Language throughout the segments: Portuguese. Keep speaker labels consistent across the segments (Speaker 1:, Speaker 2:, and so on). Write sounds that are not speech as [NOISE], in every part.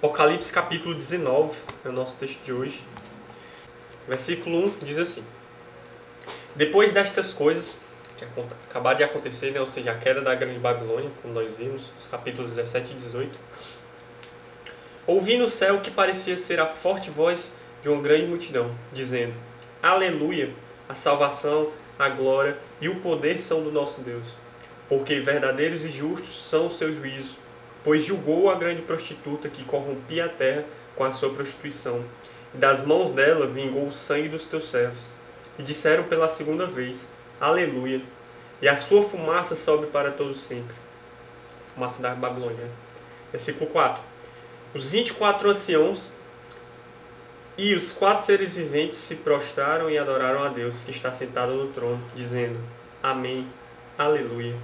Speaker 1: Apocalipse capítulo 19 é o nosso texto de hoje. Versículo 1 diz assim: Depois destas coisas que acabaram de acontecer, né, ou seja, a queda da grande Babilônia, como nós vimos, os capítulos 17 e 18, ouvi no céu o que parecia ser a forte voz de uma grande multidão, dizendo: Aleluia! A salvação, a glória e o poder são do nosso Deus, porque verdadeiros e justos são os seus juízos, pois julgou a grande prostituta que corrompia a terra com a sua prostituição, e das mãos dela vingou o sangue dos teus servos. E disseram pela segunda vez: Aleluia! E a sua fumaça sobe para todos sempre. Fumaça da Babilônia. Versículo 4. Os 24 anciãos e os quatro seres viventes se prostraram e adoraram a Deus que está sentado no trono, dizendo: Amém, Aleluia.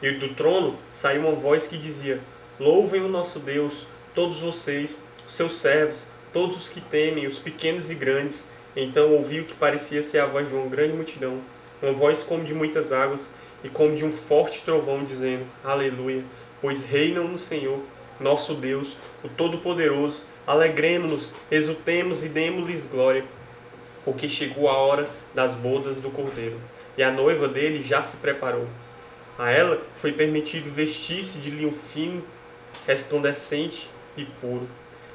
Speaker 1: E do trono saiu uma voz que dizia: Louvem o nosso Deus, todos vocês, seus servos, todos os que temem, os pequenos e grandes. Então ouvi o que parecia ser a voz de uma grande multidão, uma voz como de muitas águas e como de um forte trovão, dizendo: Aleluia, pois reinam no Senhor, nosso Deus, o Todo-Poderoso Alegremos-nos, exultemos e demos-lhes glória, porque chegou a hora das bodas do Cordeiro, e a noiva dele já se preparou. A ela foi permitido vestir-se de linho fino, resplandecente e puro,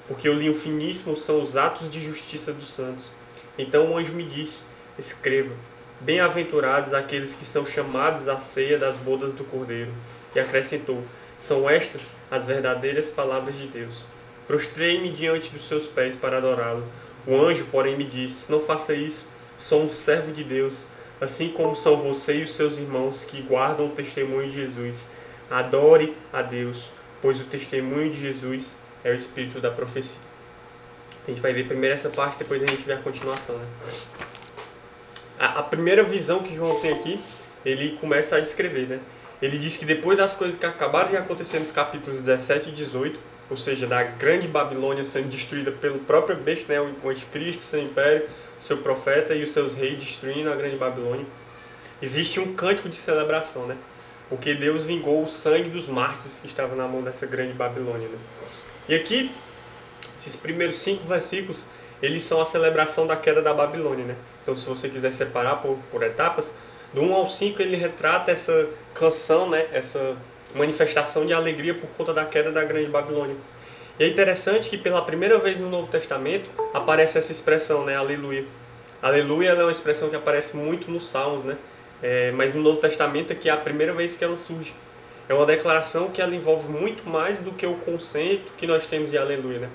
Speaker 1: porque o linho finíssimo são os atos de justiça dos santos. Então o anjo me disse: Escreva: Bem-aventurados aqueles que são chamados à ceia das bodas do Cordeiro. E acrescentou: São estas as verdadeiras palavras de Deus. Prostrei-me diante dos seus pés para adorá-lo. O anjo, porém, me disse: Não faça isso, sou um servo de Deus, assim como são você e os seus irmãos que guardam o testemunho de Jesus. Adore a Deus, pois o testemunho de Jesus é o espírito da profecia. A gente vai ver primeiro essa parte, depois a gente vê a continuação. Né? A, a primeira visão que João tem aqui, ele começa a descrever. Né? Ele diz que depois das coisas que acabaram de acontecer nos capítulos 17 e 18, ou seja, da grande Babilônia sendo destruída pelo próprio besta, né, o anticristo, seu império, seu profeta e os seus reis destruindo a grande Babilônia. Existe um cântico de celebração, né? Porque Deus vingou o sangue dos mártires que estavam na mão dessa grande Babilônia. Né? E aqui, esses primeiros cinco versículos, eles são a celebração da queda da Babilônia, né? Então, se você quiser separar por, por etapas, do 1 ao 5 ele retrata essa canção, né? Essa manifestação de alegria por conta da queda da grande Babilônia. E é interessante que pela primeira vez no Novo Testamento aparece essa expressão, né, aleluia. Aleluia é uma expressão que aparece muito nos Salmos, né? É, mas no Novo Testamento é que é a primeira vez que ela surge. É uma declaração que ela envolve muito mais do que o conceito que nós temos de aleluia, né?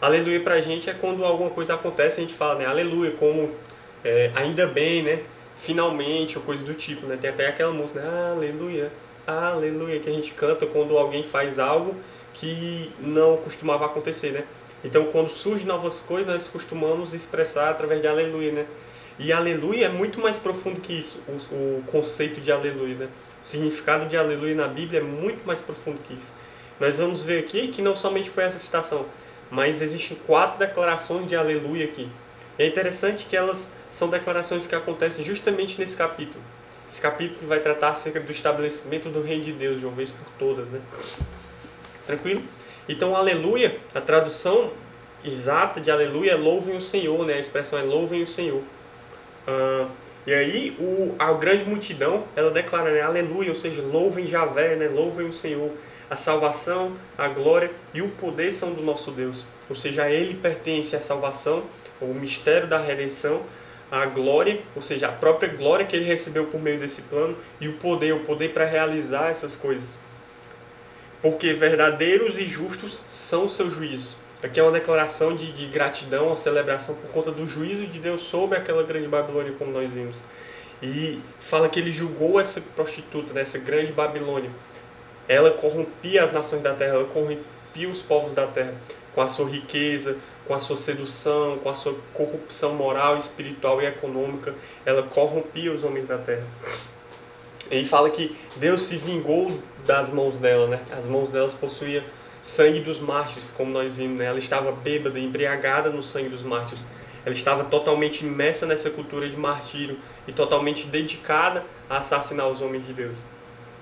Speaker 1: Aleluia pra gente é quando alguma coisa acontece a gente fala, né, aleluia, como é, ainda bem, né? Finalmente, ou coisa do tipo, né? Tem até aquela música, né? aleluia, aleluia, que a gente canta quando alguém faz algo que não costumava acontecer, né? Então, quando surgem novas coisas, nós costumamos expressar através de aleluia, né? E aleluia é muito mais profundo que isso, o, o conceito de aleluia, né? O significado de aleluia na Bíblia é muito mais profundo que isso. Nós vamos ver aqui que não somente foi essa citação, mas existem quatro declarações de aleluia aqui. E é interessante que elas são declarações que acontecem justamente nesse capítulo. Esse capítulo vai tratar acerca do estabelecimento do reino de Deus de uma vez por todas, né? Tranquilo? Então, aleluia, a tradução exata de aleluia é louvem o Senhor, né? A expressão é louvem o Senhor. E aí, o, a grande multidão, ela declara, né? Aleluia, ou seja, louvem Javé, né? Louvem o Senhor. A salvação, a glória e o poder são do nosso Deus. Ou seja, a Ele pertence a salvação, o mistério da redenção, a glória, ou seja, a própria glória que ele recebeu por meio desse plano e o poder, o poder para realizar essas coisas. Porque verdadeiros e justos são seus juízos. Aqui é uma declaração de, de gratidão, uma celebração por conta do juízo de Deus sobre aquela grande Babilônia, como nós vimos. E fala que ele julgou essa prostituta, né, essa grande Babilônia. Ela corrompia as nações da terra, ela corrompia os povos da terra com a sua riqueza, com a sua sedução, com a sua corrupção moral, espiritual e econômica, ela corrompia os homens da terra. Ele fala que Deus se vingou das mãos dela, né? As mãos delas possuíam sangue dos mártires, como nós vimos, né? Ela estava bêbada, embriagada no sangue dos mártires. Ela estava totalmente imersa nessa cultura de martírio e totalmente dedicada a assassinar os homens de Deus.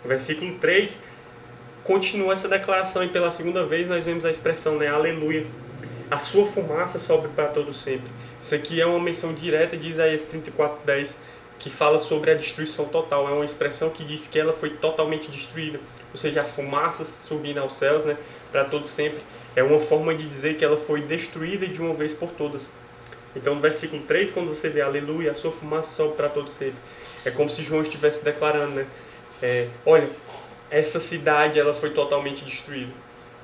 Speaker 1: No versículo 3, continua essa declaração e pela segunda vez nós vemos a expressão, né, aleluia. A sua fumaça sobe para todo sempre. Isso aqui é uma menção direta de Isaías 34:10, que fala sobre a destruição total. É uma expressão que diz que ela foi totalmente destruída, ou seja, a fumaça subindo aos céus, né, para todo sempre. É uma forma de dizer que ela foi destruída de uma vez por todas. Então, no versículo 3, quando você vê aleluia, a sua fumaça sobe para todo sempre. É como se João estivesse declarando, né? É, olha, essa cidade ela foi totalmente destruída.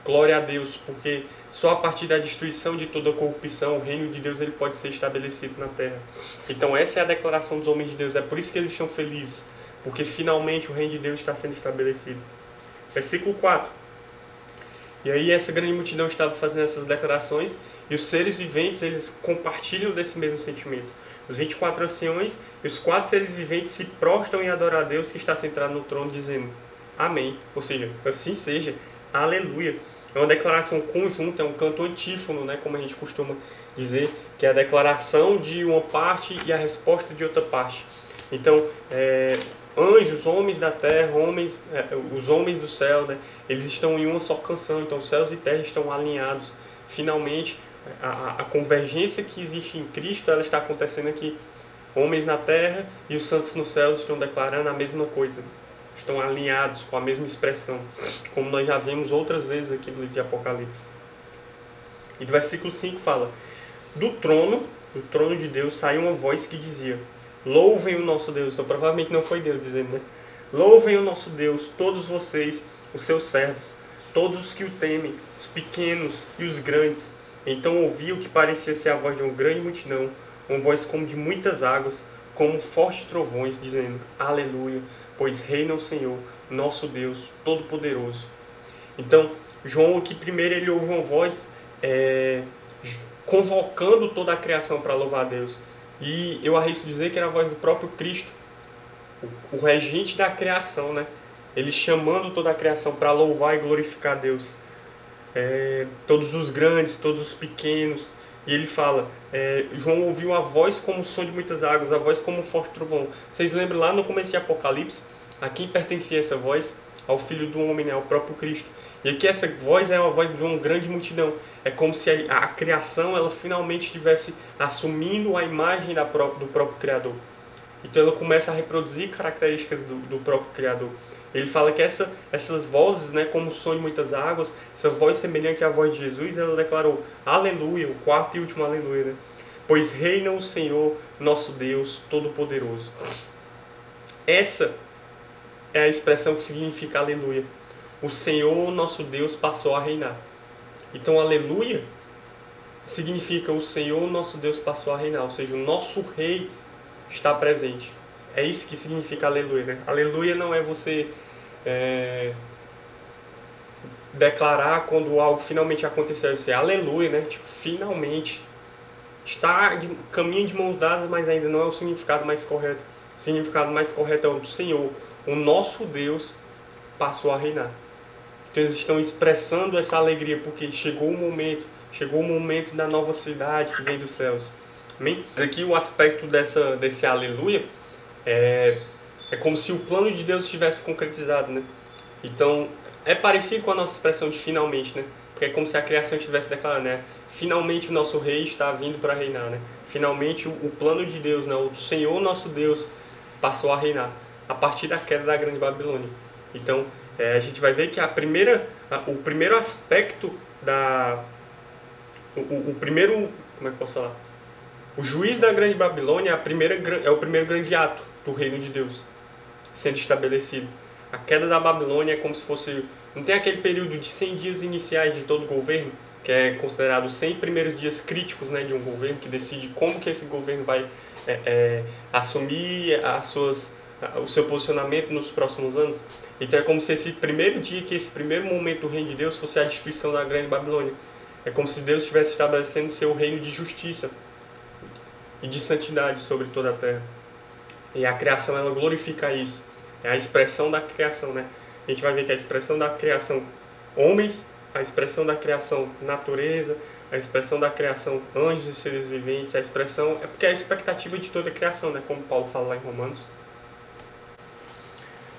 Speaker 1: Glória a Deus, porque só a partir da destruição de toda a corrupção, o reino de Deus ele pode ser estabelecido na terra. Então essa é a declaração dos homens de Deus. É por isso que eles estão felizes, porque finalmente o reino de Deus está sendo estabelecido. Versículo 4. E aí essa grande multidão estava fazendo essas declarações e os seres viventes eles compartilham desse mesmo sentimento. Os 24 anciões e os quatro seres viventes se prostram em adorar a Deus que está sentado no trono, dizendo: Amém. Ou seja, assim seja. Aleluia. É uma declaração conjunta, é um canto antífono, né, como a gente costuma dizer, que é a declaração de uma parte e a resposta de outra parte. Então, é, anjos, homens da terra, homens, é, os homens do céu, né, eles estão em uma só canção. Então, céus e terra estão alinhados. Finalmente, a, a convergência que existe em Cristo, ela está acontecendo aqui. Homens na terra e os santos nos céus estão declarando a mesma coisa estão alinhados com a mesma expressão, como nós já vimos outras vezes aqui no livro de Apocalipse. E do versículo 5 fala: Do trono, do trono de Deus, saiu uma voz que dizia: Louvem o nosso Deus. Então, provavelmente não foi Deus dizendo, né? Louvem o nosso Deus, todos vocês, os seus servos, todos os que o temem, os pequenos e os grandes. Então ouvi o que parecia ser a voz de uma grande multidão, uma voz como de muitas águas, como fortes trovões, dizendo: Aleluia pois reina o Senhor, nosso Deus Todo-Poderoso. Então, João aqui primeiro ele ouve uma voz é, convocando toda a criação para louvar a Deus. E eu arrisco dizer que era a voz do próprio Cristo, o, o regente da criação, né? Ele chamando toda a criação para louvar e glorificar a Deus. É, todos os grandes, todos os pequenos. E ele fala: é, João ouviu a voz como o som de muitas águas, a voz como um forte trovão. Vocês lembram lá no começo de Apocalipse? A quem pertencia essa voz? Ao Filho do Homem, né? ao próprio Cristo. E aqui essa voz é uma voz de uma grande multidão. É como se a, a criação ela finalmente estivesse assumindo a imagem da própria, do próprio Criador. Então ela começa a reproduzir características do, do próprio Criador. Ele fala que essa, essas vozes, né, como o som de muitas águas, essa voz semelhante à voz de Jesus, ela declarou aleluia, o quarto e último aleluia, né? Pois reina o Senhor, nosso Deus Todo-Poderoso. Essa é a expressão que significa aleluia. O Senhor, nosso Deus, passou a reinar. Então, aleluia significa o Senhor, nosso Deus, passou a reinar, ou seja, o nosso rei está presente. É isso que significa aleluia, né? Aleluia não é você é, declarar quando algo finalmente aconteceu. Você, aleluia, né? Tipo, finalmente. Está de caminho de mãos dadas, mas ainda não é o significado mais correto. O significado mais correto é o do Senhor. O nosso Deus passou a reinar. Então eles estão expressando essa alegria porque chegou o momento, chegou o momento da nova cidade que vem dos céus. Amém? Aqui o aspecto dessa, desse aleluia é, é como se o plano de Deus estivesse concretizado, né? Então, é parecido com a nossa expressão de finalmente, né? Porque é como se a criação estivesse declarando, né? Finalmente o nosso rei está vindo para reinar, né? Finalmente o, o, plano de Deus, né? O Senhor nosso Deus passou a reinar a partir da queda da grande Babilônia. Então, é, a gente vai ver que a primeira, a, o primeiro aspecto da... O, o, o primeiro... Como é que eu posso falar? O juiz da grande Babilônia é, a primeira, é o primeiro grande ato do reino de Deus sendo estabelecido. A queda da Babilônia é como se fosse. Não tem aquele período de 100 dias iniciais de todo governo, que é considerado os 100 primeiros dias críticos né, de um governo, que decide como que esse governo vai é, é, assumir as suas, o seu posicionamento nos próximos anos. Então é como se esse primeiro dia, que esse primeiro momento do reino de Deus fosse a destruição da grande Babilônia. É como se Deus estivesse estabelecendo seu reino de justiça e de santidade sobre toda a terra. E a criação ela glorifica isso. É a expressão da criação, né? A gente vai ver que a expressão da criação homens, a expressão da criação natureza, a expressão da criação anjos e seres viventes, a expressão é porque é a expectativa de toda a criação, né? Como Paulo fala lá em Romanos.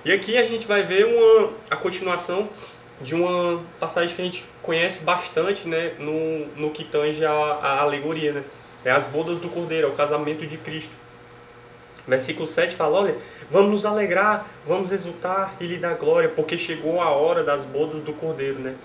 Speaker 1: E aqui a gente vai ver uma a continuação de uma passagem que a gente conhece bastante né, no, no que tange a, a alegoria. Né? É as bodas do Cordeiro, é o casamento de Cristo. Versículo 7 fala: Olha, vamos nos alegrar, vamos exultar e lhe dar glória, porque chegou a hora das bodas do Cordeiro. Né?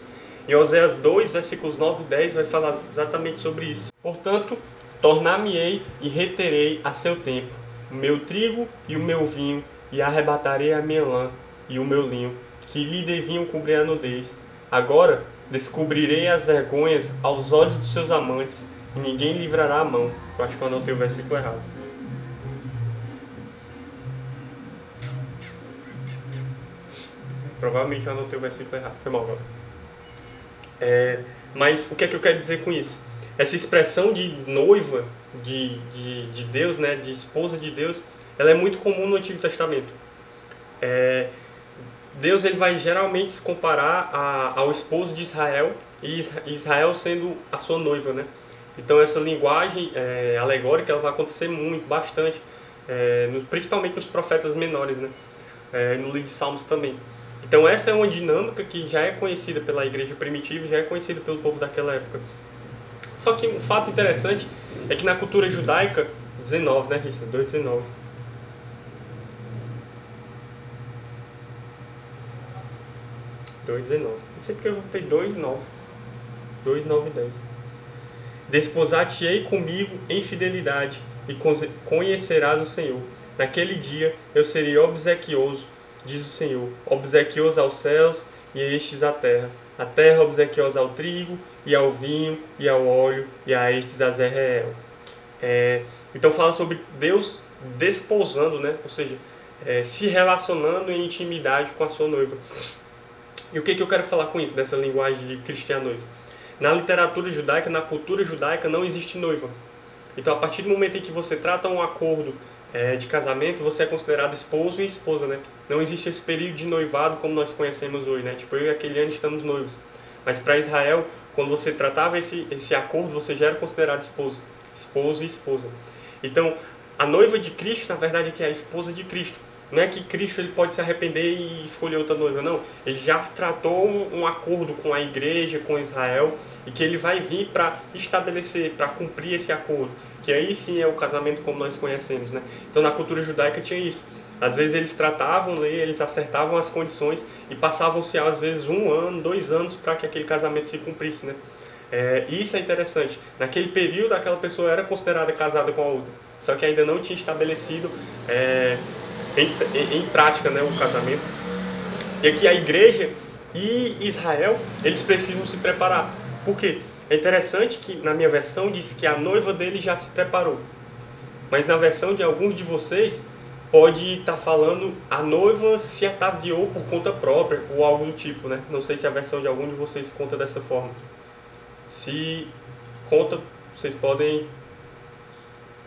Speaker 1: Em Oséias 2, versículos 9 e 10, vai falar exatamente sobre isso. Portanto, tornar-me-ei e reterei a seu tempo o meu trigo e o meu vinho, e arrebatarei a minha lã e o meu linho, que lhe deviam cobrir a nudez. Agora descobrirei as vergonhas aos olhos dos seus amantes, e ninguém livrará a mão. Eu acho que eu anotei o versículo errado. Provavelmente eu anotei o versículo errado. Foi mal. É, mas o que é que eu quero dizer com isso? Essa expressão de noiva de, de, de Deus, né, de esposa de Deus, ela é muito comum no Antigo Testamento. É, Deus ele vai geralmente se comparar a, ao esposo de Israel e Israel sendo a sua noiva, né? Então essa linguagem é, alegórica ela vai acontecer muito, bastante, é, no, principalmente nos profetas menores, né? É, no livro de Salmos também. Então essa é uma dinâmica que já é conhecida pela igreja primitiva, já é conhecida pelo povo daquela época. Só que um fato interessante é que na cultura judaica, 19, né, Rissa? 2,19. Dois Não sei porque eu botei dois nove. Dois nove dez. Desposar-te-ei comigo em fidelidade e conhecerás o Senhor. Naquele dia eu serei obsequioso, diz o Senhor, obsequioso aos céus e estes à terra. A terra obsequiosa ao trigo e ao vinho e ao óleo e a estes a Zerreel. É, então fala sobre Deus desposando, né? ou seja, é, se relacionando em intimidade com a sua noiva. E o que, que eu quero falar com isso, dessa linguagem de cristiano noiva? Na literatura judaica, na cultura judaica, não existe noiva. Então, a partir do momento em que você trata um acordo é, de casamento, você é considerado esposo e esposa, né? Não existe esse período de noivado como nós conhecemos hoje, né? Tipo, eu e aquele ano estamos noivos. Mas para Israel, quando você tratava esse, esse acordo, você já era considerado esposo. Esposo e esposa. Então, a noiva de Cristo, na verdade, é que é a esposa de Cristo. Não é que Cristo ele pode se arrepender e escolher outra noiva, não. Ele já tratou um acordo com a igreja, com Israel, e que ele vai vir para estabelecer, para cumprir esse acordo. Que aí sim é o casamento como nós conhecemos, né? Então, na cultura judaica tinha isso. Às vezes eles tratavam lei, eles acertavam as condições e passavam-se às vezes um ano, dois anos para que aquele casamento se cumprisse, né? É, isso é interessante. Naquele período, aquela pessoa era considerada casada com a outra, só que ainda não tinha estabelecido é, em, em, em, prática né, o casamento. E aqui a igreja e Israel, eles precisam se preparar. Por quê? É interessante que na minha versão diz que a noiva dele já se preparou. Mas na versão de alguns de vocês, pode estar tá falando a noiva se ataviou por conta própria ou algo do tipo, né? Não sei se a versão de algum de vocês conta dessa forma. Se conta, vocês podem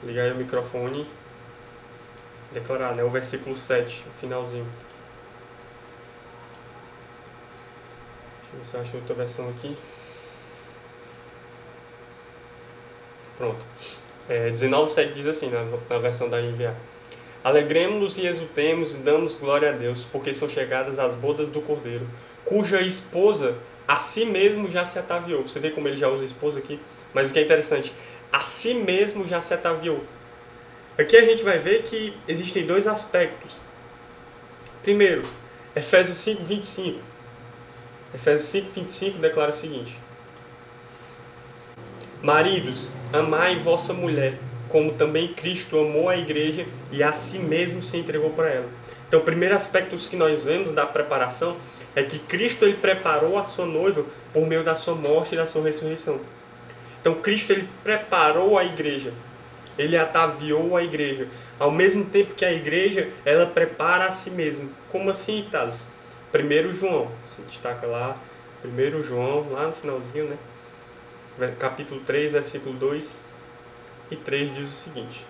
Speaker 1: ligar o microfone declarar, né? O versículo 7, o finalzinho. Deixa eu ver se eu acho outra versão aqui. Pronto. É, 19,7 diz assim, na, na versão da NVA. Alegremos-nos e exultemos e damos glória a Deus, porque são chegadas as bodas do Cordeiro, cuja esposa a si mesmo já se ataviou. Você vê como ele já usa esposa aqui? Mas o que é interessante, a si mesmo já se ataviou. Aqui a gente vai ver que existem dois aspectos. Primeiro, Efésios 5, 25. Efésios 5, 25 declara o seguinte: Maridos, amai vossa mulher como também Cristo amou a igreja e a si mesmo se entregou para ela. Então, o primeiro aspecto que nós vemos da preparação é que Cristo ele preparou a sua noiva por meio da sua morte e da sua ressurreição. Então, Cristo ele preparou a igreja, ele ataviou a igreja, ao mesmo tempo que a igreja ela prepara a si mesma. Como assim, Thales? Primeiro João, você destaca lá, primeiro João, lá no finalzinho, né? Capítulo 3, versículo 2 e 3 diz o seguinte: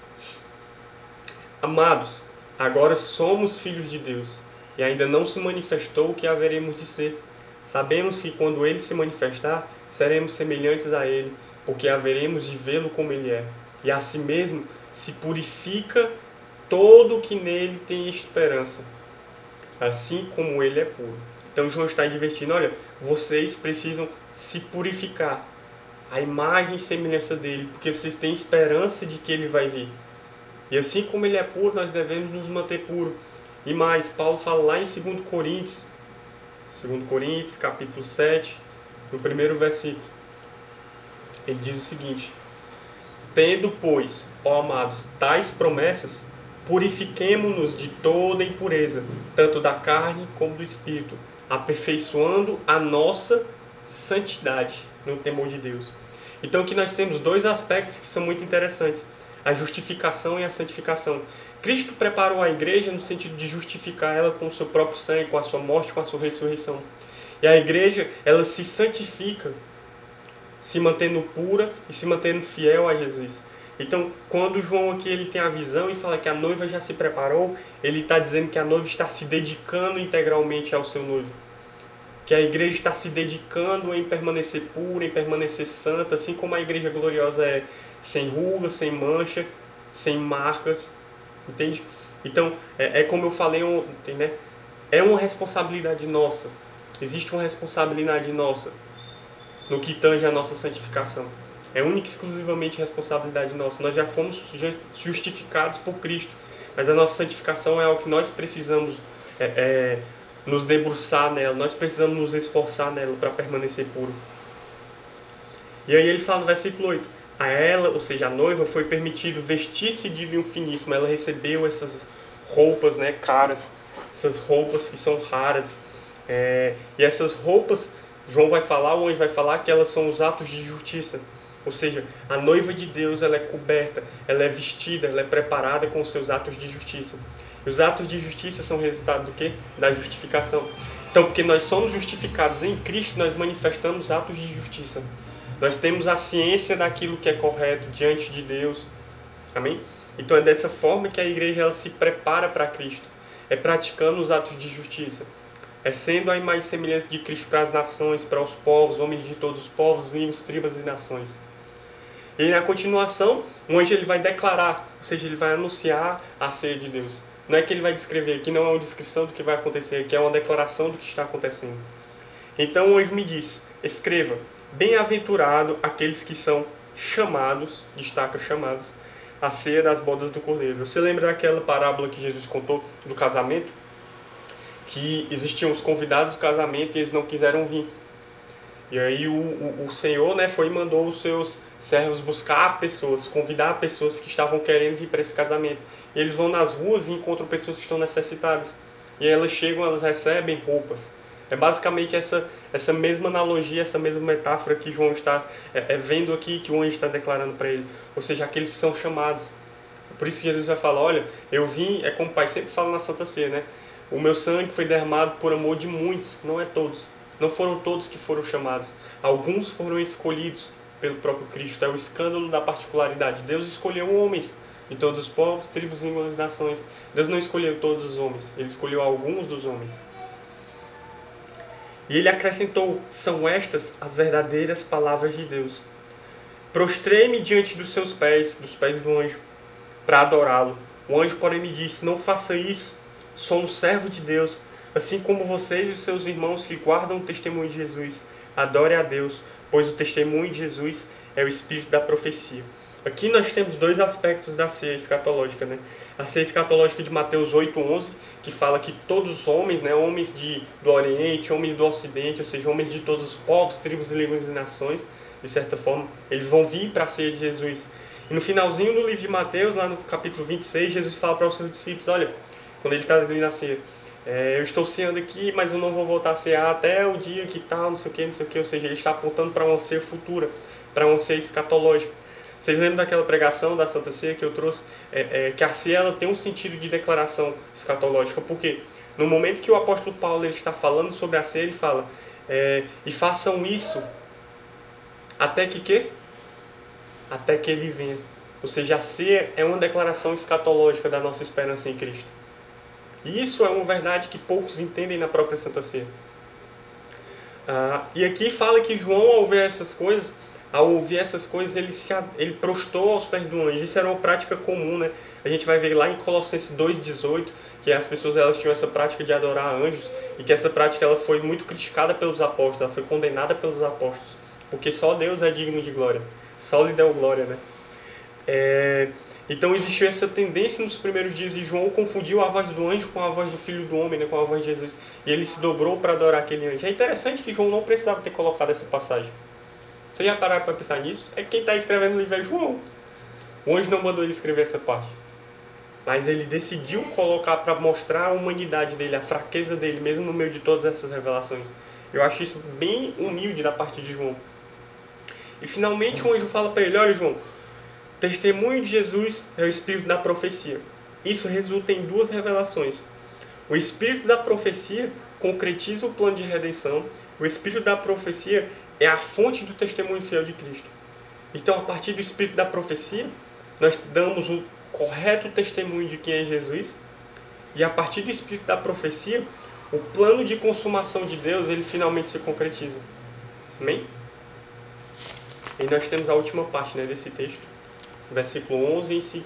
Speaker 1: Amados, agora somos filhos de Deus, e ainda não se manifestou o que haveremos de ser. Sabemos que quando ele se manifestar, seremos semelhantes a ele, porque haveremos de vê-lo como ele é. E assim mesmo se purifica todo o que nele tem esperança, assim como ele é puro. Então João está advertindo, olha, vocês precisam se purificar, a imagem e semelhança dele, porque vocês têm esperança de que ele vai vir. E assim como ele é puro, nós devemos nos manter puro. E mais, Paulo fala lá em 2 Coríntios, 2 Coríntios, capítulo 7, no primeiro versículo. Ele diz o seguinte: Tendo, pois, ó amados, tais promessas, purifiquemo-nos de toda impureza, tanto da carne como do espírito, aperfeiçoando a nossa santidade no temor de Deus. Então aqui nós temos dois aspectos que são muito interessantes: a justificação e a santificação. Cristo preparou a igreja no sentido de justificar ela com o seu próprio sangue, com a sua morte, com a sua ressurreição. E a igreja, ela se santifica, se mantendo pura e se mantendo fiel a Jesus. Então, quando João aqui ele tem a visão e fala que a noiva já se preparou, ele está dizendo que a noiva está se dedicando integralmente ao seu noivo que a igreja está se dedicando em permanecer pura, em permanecer santa, assim como a igreja gloriosa é sem rugas, sem mancha, sem marcas, entende? Então, é, é como eu falei ontem, né? É uma responsabilidade nossa. Existe uma responsabilidade nossa no que tange a nossa santificação. É única e exclusivamente responsabilidade nossa. Nós já fomos justificados por Cristo, mas a nossa santificação é algo que nós precisamos é, é, nos debruçar nela, nós precisamos nos esforçar nela para permanecer puro. E aí ele fala no versículo 8: A ela, ou seja, a noiva, foi permitido vestir-se de linho finíssimo. Ela recebeu essas roupas né, caras, essas roupas que são raras. É, e essas roupas, João vai falar, o anjo vai falar que elas são os atos de justiça. Ou seja, a noiva de Deus ela é coberta, ela é vestida, ela é preparada com os seus atos de justiça. Os atos de justiça são resultado do quê? Da justificação. Então, porque nós somos justificados em Cristo, nós manifestamos atos de justiça. Nós temos a ciência daquilo que é correto diante de Deus. Amém? Então é dessa forma que a igreja ela se prepara para Cristo. É praticando os atos de justiça. É sendo a imagem semelhante de Cristo para as nações, para os povos, homens de todos os povos, línguas, tribos e nações. E na continuação, o anjo ele vai declarar, ou seja, ele vai anunciar a ceia de Deus. Não é que ele vai descrever, aqui não é uma descrição do que vai acontecer, aqui é uma declaração do que está acontecendo. Então o anjo me disse: escreva, bem-aventurado aqueles que são chamados, destaca chamados, a ceia das bodas do cordeiro. Você lembra daquela parábola que Jesus contou do casamento? Que existiam os convidados do casamento e eles não quiseram vir. E aí o, o, o Senhor né, foi e mandou os seus servos buscar pessoas, convidar pessoas que estavam querendo vir para esse casamento. E eles vão nas ruas e encontram pessoas que estão necessitadas. E elas chegam, elas recebem roupas. É basicamente essa, essa mesma analogia, essa mesma metáfora que João está é, é vendo aqui, que o anjo está declarando para ele. Ou seja, aqueles que são chamados. Por isso que Jesus vai falar, olha, eu vim, é como o Pai sempre fala na Santa Ceia, né? O meu sangue foi derramado por amor de muitos, não é todos. Não foram todos que foram chamados. Alguns foram escolhidos pelo próprio Cristo. É o escândalo da particularidade. Deus escolheu homens de todos os povos, tribos, línguas e nações. Deus não escolheu todos os homens, ele escolheu alguns dos homens. E ele acrescentou: são estas as verdadeiras palavras de Deus. Prostrei-me diante dos seus pés, dos pés do anjo, para adorá-lo. O anjo, porém, me disse: Não faça isso, sou um servo de Deus, assim como vocês e os seus irmãos que guardam o testemunho de Jesus. Adore a Deus, pois o testemunho de Jesus é o espírito da profecia. Aqui nós temos dois aspectos da ceia escatológica, né? A ceia escatológica de Mateus 8:11, que fala que todos os homens, né, homens de, do Oriente, homens do Ocidente, ou seja, homens de todos os povos, tribos, línguas e nações, de certa forma, eles vão vir para a ceia de Jesus. E no finalzinho do livro de Mateus, lá no capítulo 26, Jesus fala para os seus discípulos, olha, quando ele está na ceia, é, eu estou ceando aqui, mas eu não vou voltar a cear até o dia que tal, não sei o que, não sei o que, ou seja, ele está apontando para uma ceia futura, para uma ceia escatológica. Vocês lembram daquela pregação da Santa Ceia que eu trouxe? É, é, que a ceia ela tem um sentido de declaração escatológica. Por quê? No momento que o apóstolo Paulo ele está falando sobre a ceia, ele fala: é, e façam isso até que quê? Até que ele venha. Ou seja, a ceia é uma declaração escatológica da nossa esperança em Cristo. E isso é uma verdade que poucos entendem na própria Santa Ceia. Ah, e aqui fala que João, ao ver essas coisas, ao ouvir essas coisas, ele, se, ele prostrou aos pés do anjo. Isso era uma prática comum, né? A gente vai ver lá em Colossenses 2,18 que as pessoas elas tinham essa prática de adorar anjos e que essa prática ela foi muito criticada pelos apóstolos, ela foi condenada pelos apóstolos, porque só Deus é digno de glória, só lhe deu glória, né? É, então existiu essa tendência nos primeiros dias e João confundiu a voz do anjo com a voz do filho do homem, né, com a voz de Jesus. E ele se dobrou para adorar aquele anjo. É interessante que João não precisava ter colocado essa passagem. Você já pararam para pensar nisso? É que quem está escrevendo o livro é João. O anjo não mandou ele escrever essa parte. Mas ele decidiu colocar para mostrar a humanidade dele, a fraqueza dele, mesmo no meio de todas essas revelações. Eu acho isso bem humilde da parte de João. E finalmente o anjo fala para ele: Olha, João, testemunho de Jesus é o espírito da profecia. Isso resulta em duas revelações. O espírito da profecia concretiza o plano de redenção. O espírito da profecia é a fonte do testemunho fiel de Cristo. Então, a partir do espírito da profecia, nós damos o correto testemunho de quem é Jesus. E a partir do espírito da profecia, o plano de consumação de Deus, ele finalmente se concretiza. Amém? E nós temos a última parte né, desse texto, versículo 11 em,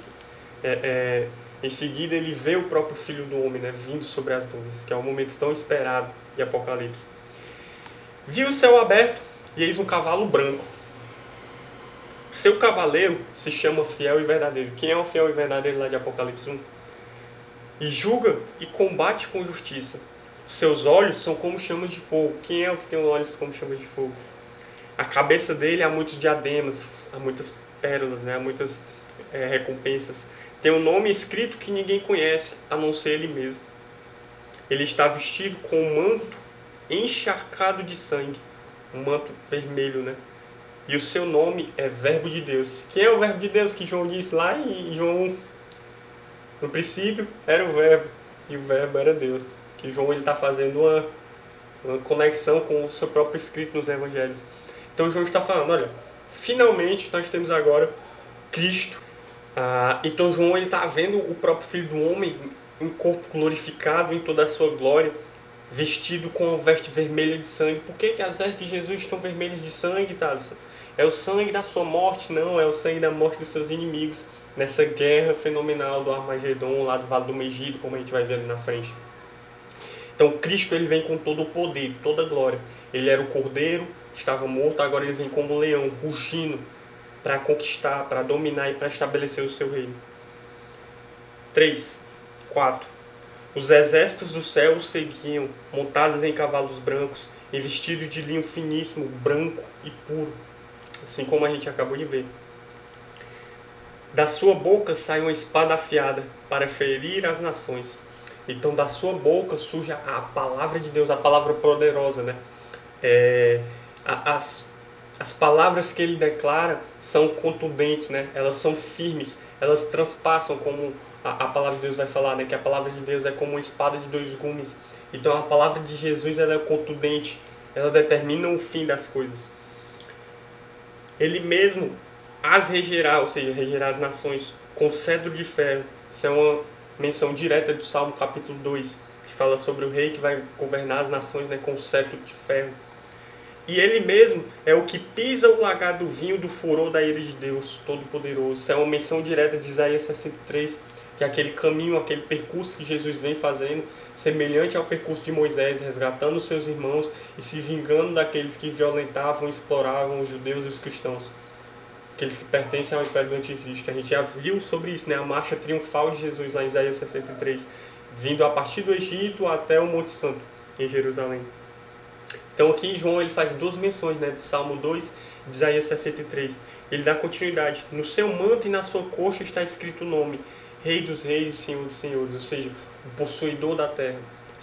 Speaker 1: é, é, em seguida ele vê o próprio Filho do Homem né, vindo sobre as nuvens, que é um momento tão esperado de Apocalipse. Viu o céu aberto e eis um cavalo branco. Seu cavaleiro se chama fiel e verdadeiro. Quem é o fiel e verdadeiro lá de Apocalipse 1? E julga e combate com justiça. Seus olhos são como chamas de fogo. Quem é o que tem olhos como chamas de fogo? A cabeça dele há muitos diademas, há muitas pérolas, né? muitas é, recompensas. Tem um nome escrito que ninguém conhece, a não ser ele mesmo. Ele está vestido com um manto encharcado de sangue um manto vermelho, né? E o seu nome é Verbo de Deus. Quem é o Verbo de Deus que João disse lá em João? No princípio era o Verbo e o Verbo era Deus. Que João ele está fazendo uma, uma conexão com o seu próprio escrito nos Evangelhos. Então João está falando, olha, finalmente nós temos agora Cristo. Ah, então João ele está vendo o próprio Filho do Homem em corpo glorificado em toda a sua glória vestido com veste vermelha de sangue. Por que, que as vestes de Jesus estão vermelhas de sangue, Thaleson? É o sangue da sua morte? Não, é o sangue da morte dos seus inimigos. Nessa guerra fenomenal do Armagedon, lá do Vale do Megido, como a gente vai ver ali na frente. Então Cristo ele vem com todo o poder, toda a glória. Ele era o cordeiro, estava morto, agora ele vem como leão, rugindo, para conquistar, para dominar e para estabelecer o seu reino. 3, 4. Os exércitos do céu o seguiam, montados em cavalos brancos e vestidos de linho finíssimo, branco e puro, assim como a gente acabou de ver. Da sua boca sai uma espada afiada para ferir as nações. Então, da sua boca surge a palavra de Deus, a palavra poderosa, né? É, as, as palavras que ele declara são contundentes, né? Elas são firmes, elas transpassam como a, a palavra de Deus vai falar, né? Que a palavra de Deus é como uma espada de dois gumes. Então a palavra de Jesus ela é contundente, ela determina o fim das coisas. Ele mesmo as regerá, ou seja, regerá as nações com cedro de ferro. Isso é uma menção direta do Salmo capítulo 2, que fala sobre o rei que vai governar as nações né, com cetro de ferro. E ele mesmo é o que pisa o lagar do vinho do furor da ira de Deus Todo-Poderoso. Isso é uma menção direta de Isaías 63, que é aquele caminho, aquele percurso que Jesus vem fazendo, semelhante ao percurso de Moisés, resgatando os seus irmãos e se vingando daqueles que violentavam, exploravam os judeus e os cristãos, aqueles que pertencem ao Império do Anticristo. A gente já viu sobre isso, né? a marcha triunfal de Jesus lá em Isaías 63, vindo a partir do Egito até o Monte Santo, em Jerusalém. Então aqui João ele faz duas menções, né, de Salmo 2 de Isaías 63. Ele dá continuidade. No seu manto e na sua coxa está escrito o nome Rei dos Reis e Senhor dos Senhores, ou seja, o possuidor da terra,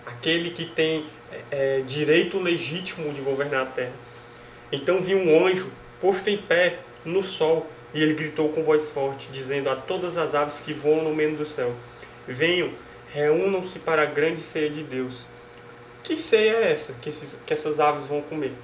Speaker 1: aquele que tem é, é, direito legítimo de governar a terra. Então viu um anjo posto em pé no sol e ele gritou com voz forte, dizendo a todas as aves que voam no meio do céu: Venham, reúnam-se para a grande ceia de Deus. Que ceia é essa que, esses, que essas aves vão comer?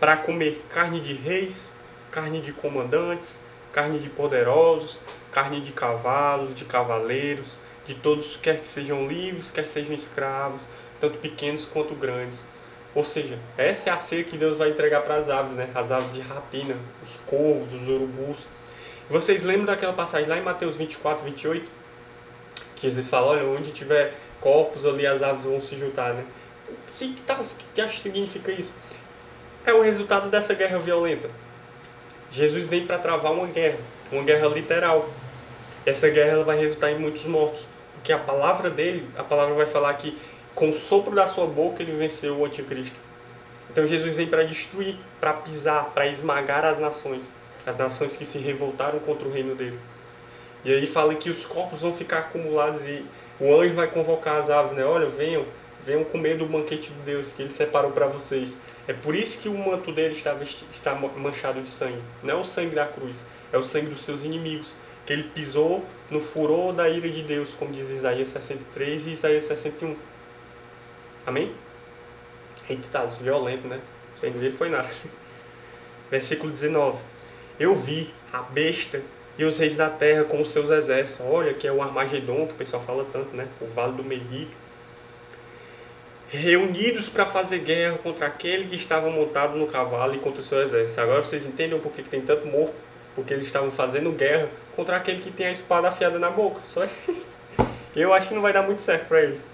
Speaker 1: Para comer carne de reis, carne de comandantes, carne de poderosos, carne de cavalos, de cavaleiros, de todos, quer que sejam livres, quer sejam escravos, tanto pequenos quanto grandes. Ou seja, essa é a ceia que Deus vai entregar para as aves, né? As aves de rapina, os corvos, os urubus. Vocês lembram daquela passagem lá em Mateus 24, 28? Que Jesus fala, olha, onde tiver corpos ali as aves vão se juntar, né? Que, tá, que acha que significa isso? É o resultado dessa guerra violenta. Jesus vem para travar uma guerra, uma guerra literal. Essa guerra ela vai resultar em muitos mortos, porque a palavra dele, a palavra vai falar que com o sopro da sua boca ele venceu o anticristo. Então Jesus vem para destruir, para pisar, para esmagar as nações, as nações que se revoltaram contra o reino dele. E aí fala que os corpos vão ficar acumulados e o anjo vai convocar as aves, né? Olha, venham, venham comer do banquete de Deus que ele separou para vocês. É por isso que o manto dele está, está manchado de sangue. Não é o sangue da cruz, é o sangue dos seus inimigos, que ele pisou no furor da ira de Deus, como diz Isaías 63 e Isaías 61. Amém? Tá, violento, né? Sem ver foi nada. [LAUGHS] Versículo 19. Eu vi a besta e os reis da terra com os seus exércitos. Olha, que é o Armagedon, que o pessoal fala tanto, né? O Vale do Megiddo. Reunidos para fazer guerra contra aquele que estava montado no cavalo e contra o seu exército. Agora vocês entendem por que tem tanto morto? Porque eles estavam fazendo guerra contra aquele que tem a espada afiada na boca. Só isso. Eu acho que não vai dar muito certo para eles.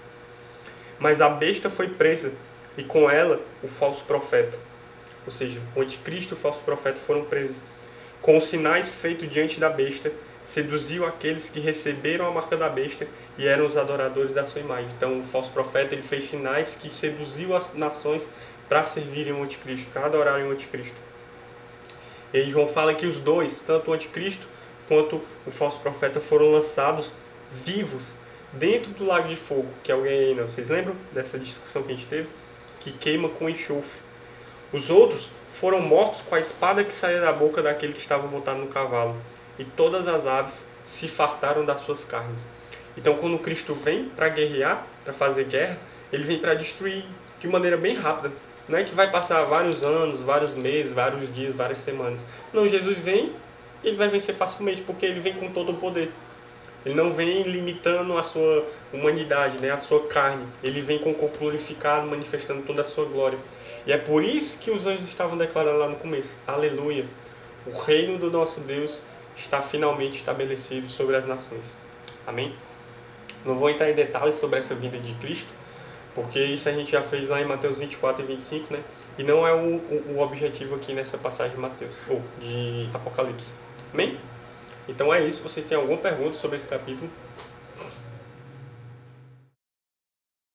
Speaker 1: Mas a besta foi presa e com ela o falso profeta. Ou seja, o anticristo e o falso profeta foram presos com os sinais feitos diante da besta, seduziu aqueles que receberam a marca da besta e eram os adoradores da sua imagem. Então, o falso profeta ele fez sinais que seduziu as nações para servirem o anticristo, para adorarem o anticristo. E João fala que os dois, tanto o anticristo quanto o falso profeta, foram lançados vivos dentro do lago de fogo, que o Gehenna. Vocês lembram dessa discussão que a gente teve? Que queima com enxofre. Os outros foram mortos com a espada que saía da boca daquele que estava montado no cavalo, e todas as aves se fartaram das suas carnes. Então, quando Cristo vem para guerrear, para fazer guerra, ele vem para destruir de maneira bem rápida. Não é que vai passar vários anos, vários meses, vários dias, várias semanas. Não, Jesus vem e ele vai vencer facilmente, porque ele vem com todo o poder. Ele não vem limitando a sua humanidade, né, a sua carne. Ele vem com o corpo glorificado, manifestando toda a sua glória. E é por isso que os anjos estavam declarando lá no começo: Aleluia! O reino do nosso Deus está finalmente estabelecido sobre as nações. Amém? Não vou entrar em detalhes sobre essa vinda de Cristo, porque isso a gente já fez lá em Mateus 24 e 25, né? E não é o, o, o objetivo aqui nessa passagem de Mateus, ou de Apocalipse. Amém? Então é isso. Vocês têm alguma pergunta sobre esse capítulo?